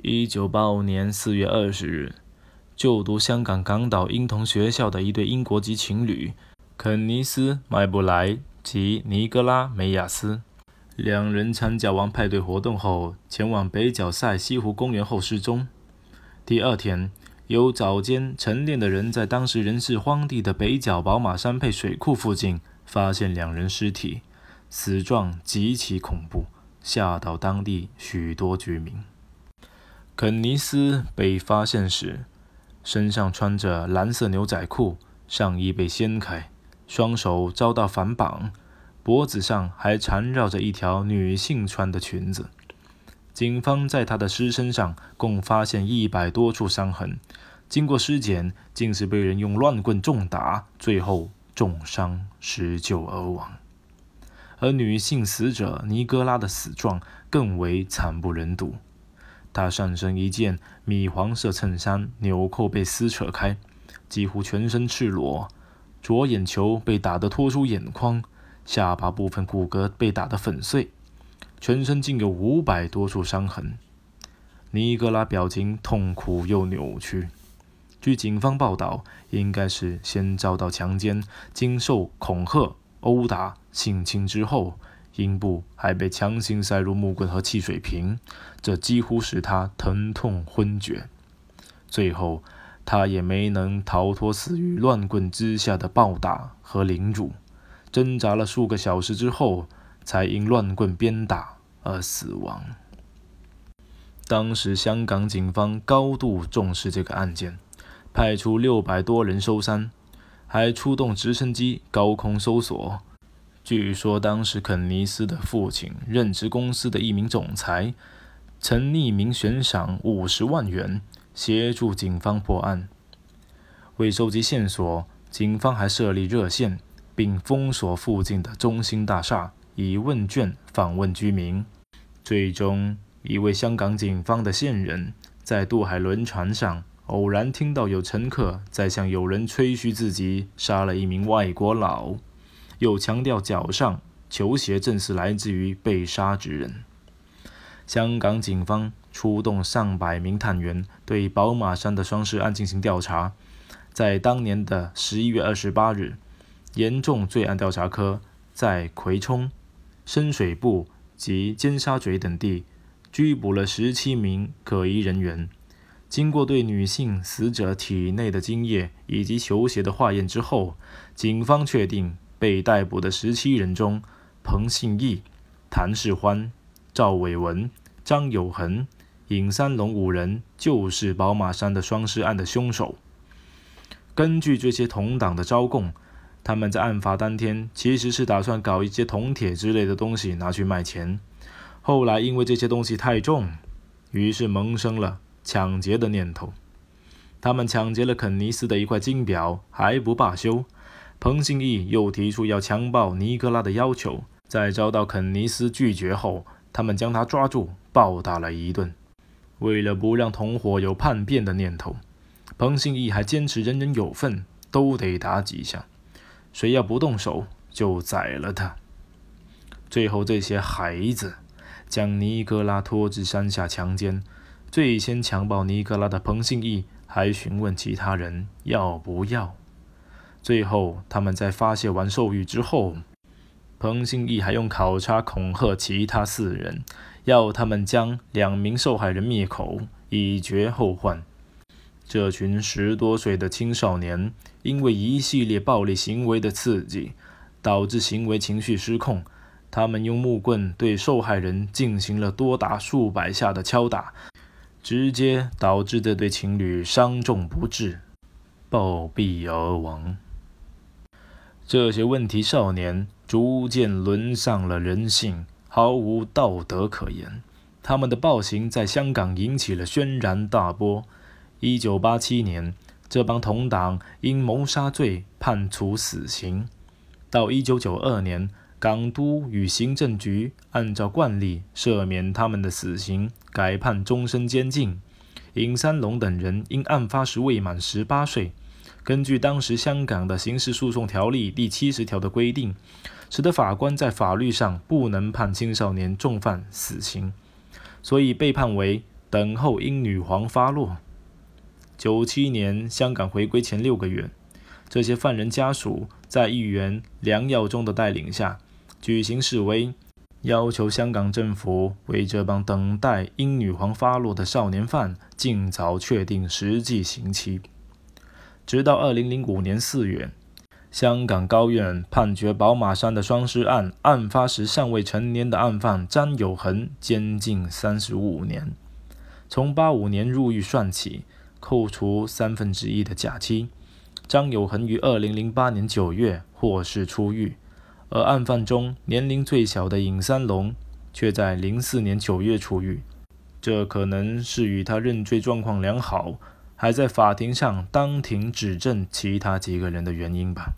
一九八五年四月二十日，就读香港港岛英童学校的一对英国籍情侣肯尼斯·麦布莱及尼格拉·梅亚斯，两人参加完派对活动后，前往北角赛西湖公园后失踪。第二天，有早间晨练的人在当时仍是荒地的北角宝马山配水库附近发现两人尸体，死状极其恐怖。吓到当地许多居民。肯尼斯被发现时，身上穿着蓝色牛仔裤，上衣被掀开，双手遭到反绑，脖子上还缠绕着一条女性穿的裙子。警方在他的尸身上共发现一百多处伤痕，经过尸检，竟是被人用乱棍重打，最后重伤失救而亡。而女性死者尼格拉的死状更为惨不忍睹。他上身一件米黄色衬衫纽扣被撕扯开，几乎全身赤裸，左眼球被打得脱出眼眶，下巴部分骨骼被打得粉碎，全身竟有五百多处伤痕。尼格拉表情痛苦又扭曲。据警方报道，应该是先遭到强奸，经受恐吓。殴打、性侵之后，阴部还被强行塞入木棍和汽水瓶，这几乎使他疼痛昏厥。最后，他也没能逃脱死于乱棍之下的暴打和凌辱，挣扎了数个小时之后，才因乱棍鞭打而死亡。当时，香港警方高度重视这个案件，派出六百多人搜山。还出动直升机高空搜索。据说当时肯尼斯的父亲任职公司的一名总裁，曾匿名悬赏五十万元协助警方破案。为收集线索，警方还设立热线，并封锁附近的中心大厦，以问卷访问居民。最终，一位香港警方的线人在渡海轮船上。偶然听到有乘客在向有人吹嘘自己杀了一名外国佬，又强调脚上球鞋正是来自于被杀之人。香港警方出动上百名探员对宝马山的双尸案进行调查，在当年的十一月二十八日，严重罪案调查科在葵涌、深水埗及尖沙咀等地拘捕了十七名可疑人员。经过对女性死者体内的精液以及球鞋的化验之后，警方确定被逮捕的十七人中，彭信义、谭世欢、赵伟文、张有恒、尹三龙五人就是宝马山的双尸案的凶手。根据这些同党的招供，他们在案发当天其实是打算搞一些铜铁之类的东西拿去卖钱，后来因为这些东西太重，于是萌生了。抢劫的念头，他们抢劫了肯尼斯的一块金表，还不罢休。彭信义又提出要强暴尼格拉的要求，在遭到肯尼斯拒绝后，他们将他抓住，暴打了一顿。为了不让同伙有叛变的念头，彭信义还坚持人人有份，都得打几下，谁要不动手就宰了他。最后，这些孩子将尼格拉拖至山下强奸。最先强暴尼格拉的彭信义还询问其他人要不要。最后，他们在发泄完兽欲之后，彭信义还用考叉恐吓其他四人，要他们将两名受害人灭口，以绝后患。这群十多岁的青少年因为一系列暴力行为的刺激，导致行为情绪失控。他们用木棍对受害人进行了多达数百下的敲打。直接导致这对情侣伤重不治，暴毙而亡。这些问题少年逐渐沦丧了人性，毫无道德可言。他们的暴行在香港引起了轩然大波。一九八七年，这帮同党因谋杀罪判处死刑。到一九九二年。港督与行政局按照惯例赦免他们的死刑，改判终身监禁。尹三龙等人因案发时未满十八岁，根据当时香港的刑事诉讼条例第七十条的规定，使得法官在法律上不能判青少年重犯死刑，所以被判为等候英女皇发落。九七年香港回归前六个月，这些犯人家属在议员梁耀忠的带领下举行示威，要求香港政府为这帮等待英女皇发落的少年犯尽早确定实际刑期。直到二零零五年四月。香港高院判决宝马山的双尸案案发时尚未成年的案犯张有恒监禁三十五年，从八五年入狱算起，扣除三分之一的假期，张有恒于二零零八年九月获释出狱，而案犯中年龄最小的尹三龙却在零四年九月出狱，这可能是与他认罪状况良好。还在法庭上当庭指证其他几个人的原因吧。